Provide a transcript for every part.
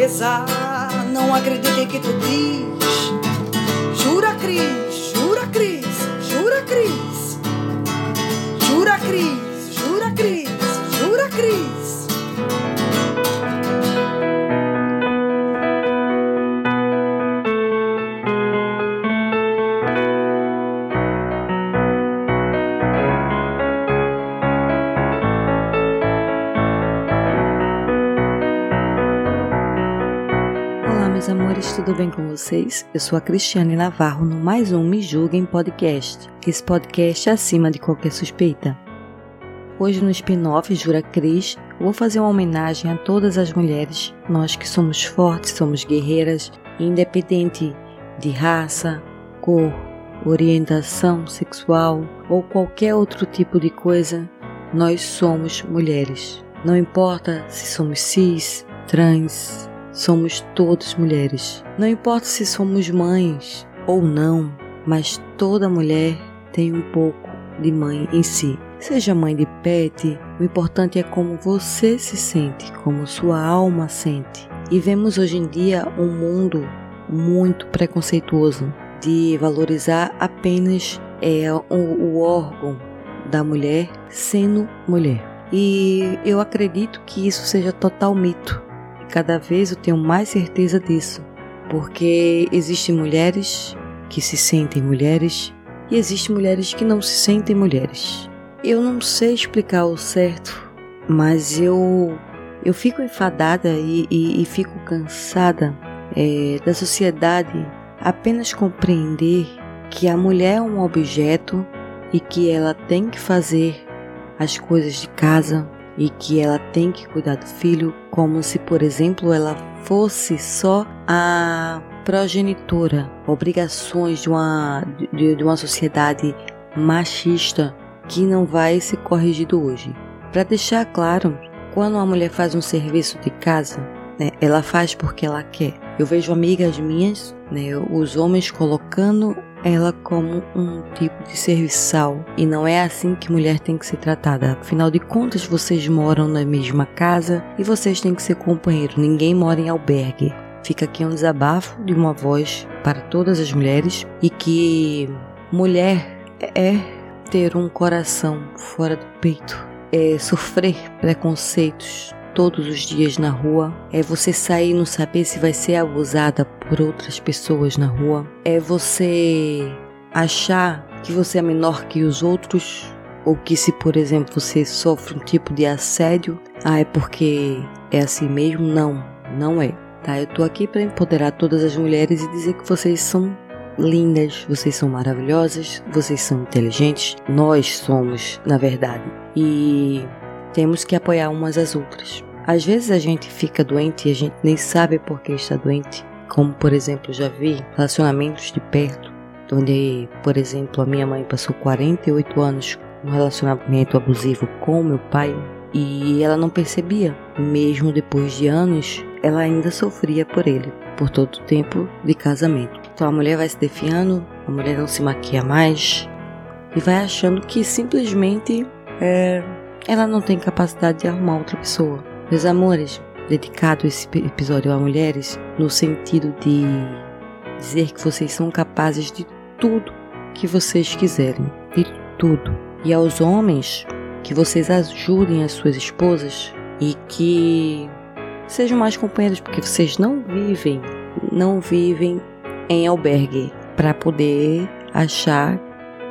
beleza. Não acredite que tu diz. Jura, Cris, meus amores, tudo bem com vocês? Eu sou a Cristiane Navarro no mais um Me Julguem Podcast. Esse podcast é acima de qualquer suspeita. Hoje no spin-off Jura Cris, vou fazer uma homenagem a todas as mulheres, nós que somos fortes, somos guerreiras, independente de raça, cor, orientação sexual ou qualquer outro tipo de coisa, nós somos mulheres. Não importa se somos cis, trans, somos todas mulheres. Não importa se somos mães ou não, mas toda mulher tem um pouco de mãe em si. Seja mãe de pet, o importante é como você se sente, como sua alma sente. E vemos hoje em dia um mundo muito preconceituoso de valorizar apenas é, o, o órgão da mulher sendo mulher. E eu acredito que isso seja total mito. Cada vez eu tenho mais certeza disso, porque existem mulheres que se sentem mulheres e existem mulheres que não se sentem mulheres. Eu não sei explicar o certo, mas eu eu fico enfadada e, e, e fico cansada é, da sociedade apenas compreender que a mulher é um objeto e que ela tem que fazer as coisas de casa e que ela tem que cuidar do filho, como se, por exemplo, ela fosse só a progenitora, obrigações de uma, de, de uma sociedade machista que não vai ser corrigido hoje. Para deixar claro, quando uma mulher faz um serviço de casa, né, ela faz porque ela quer. Eu vejo amigas minhas, né, os homens colocando ela como um tipo de serviçal e não é assim que mulher tem que ser tratada. Afinal de contas, vocês moram na mesma casa e vocês têm que ser companheiro. Ninguém mora em albergue. Fica aqui um desabafo de uma voz para todas as mulheres e que mulher é ter um coração fora do peito, é sofrer preconceitos todos os dias na rua, é você sair e não saber se vai ser abusada por outras pessoas na rua, é você achar que você é menor que os outros, ou que se, por exemplo, você sofre um tipo de assédio, ah, é porque é assim mesmo? Não, não é. Tá, eu tô aqui para empoderar todas as mulheres e dizer que vocês são lindas, vocês são maravilhosas, vocês são inteligentes, nós somos, na verdade. E temos que apoiar umas às outras. Às vezes a gente fica doente e a gente nem sabe por que está doente. Como, por exemplo, já vi relacionamentos de perto, onde, por exemplo, a minha mãe passou 48 anos num relacionamento abusivo com meu pai e ela não percebia. Mesmo depois de anos, ela ainda sofria por ele, por todo o tempo de casamento. Então a mulher vai se defiando, a mulher não se maquia mais e vai achando que simplesmente é, ela não tem capacidade de arrumar outra pessoa. Meus amores, dedicado esse episódio a mulheres no sentido de dizer que vocês são capazes de tudo que vocês quiserem, de tudo. E aos homens, que vocês ajudem as suas esposas e que sejam mais companheiros, porque vocês não vivem, não vivem em albergue para poder achar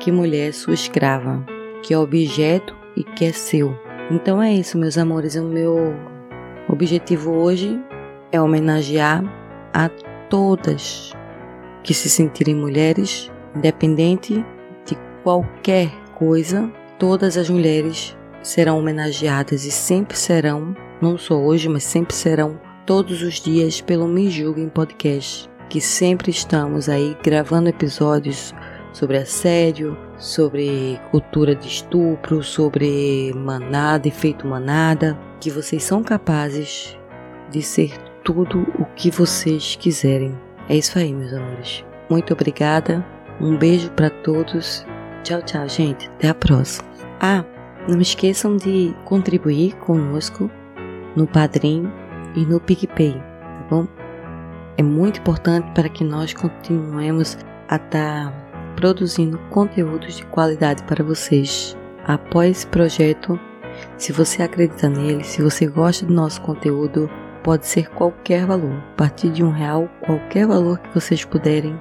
que mulher é sua escrava, que é objeto e que é seu. Então é isso, meus amores. O meu objetivo hoje é homenagear a todas que se sentirem mulheres, independente de qualquer coisa, todas as mulheres serão homenageadas e sempre serão, não só hoje, mas sempre serão, todos os dias pelo Me Julguem Podcast, que sempre estamos aí gravando episódios sobre assédio, sobre cultura de estupro, sobre manada, efeito manada, que vocês são capazes de ser tudo o que vocês quiserem. É isso aí, meus amores. Muito obrigada. Um beijo para todos. Tchau, tchau, gente. Até a próxima. Ah, não esqueçam de contribuir conosco no Padrim e no PicPay, tá bom? É muito importante para que nós continuemos a estar tá produzindo conteúdos de qualidade para vocês. Após esse projeto, se você acredita nele, se você gosta do nosso conteúdo, pode ser qualquer valor. A partir de um real, qualquer valor que vocês puderem,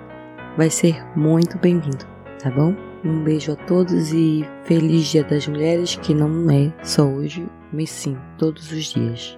vai ser muito bem-vindo, tá bom? Um beijo a todos e feliz Dia das Mulheres, que não é só hoje, mas sim todos os dias.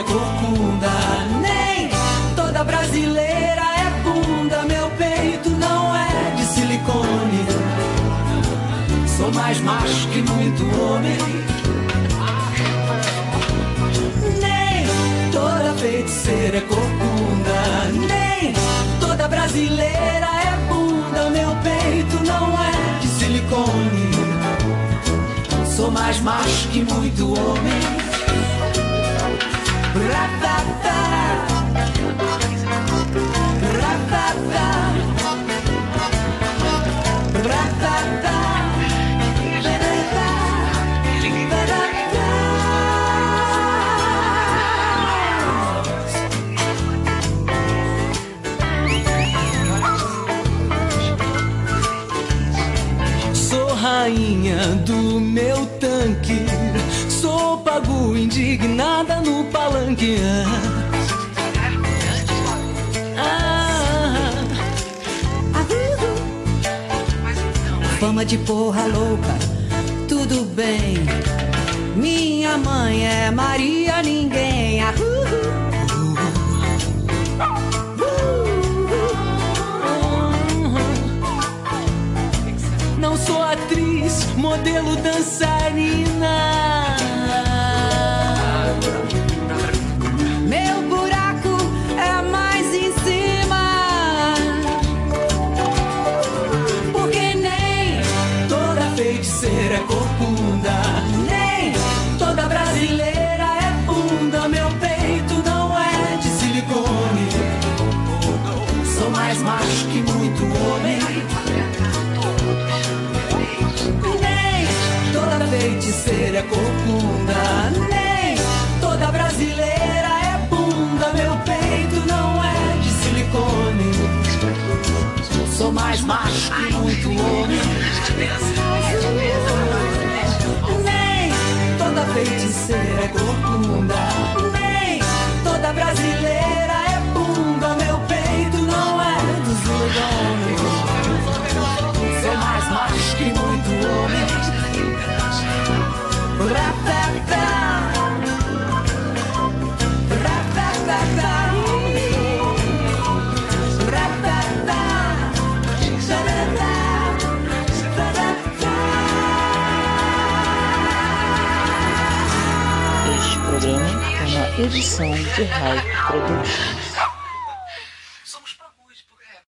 é corcunda, nem toda brasileira é bunda. Meu peito não é de silicone. Sou mais macho que muito homem. feiticeira é corcunda, nem toda brasileira é bunda. Meu peito não é de silicone. Sou mais macho que muito homem. Ratata. rainha do meu tanque. Sou pago indignada no palanque. Ah, ah, Fama de porra louca, tudo bem. Minha mãe é Maria Ninguém. Ah, Não sou atriz, modelo dançarina. É corcunda, nem toda brasileira é bunda. Meu peito não é de silicone. Sou mais macho que muito homem. Nem toda feiticeira é corcunda, Edição de Hype Productions.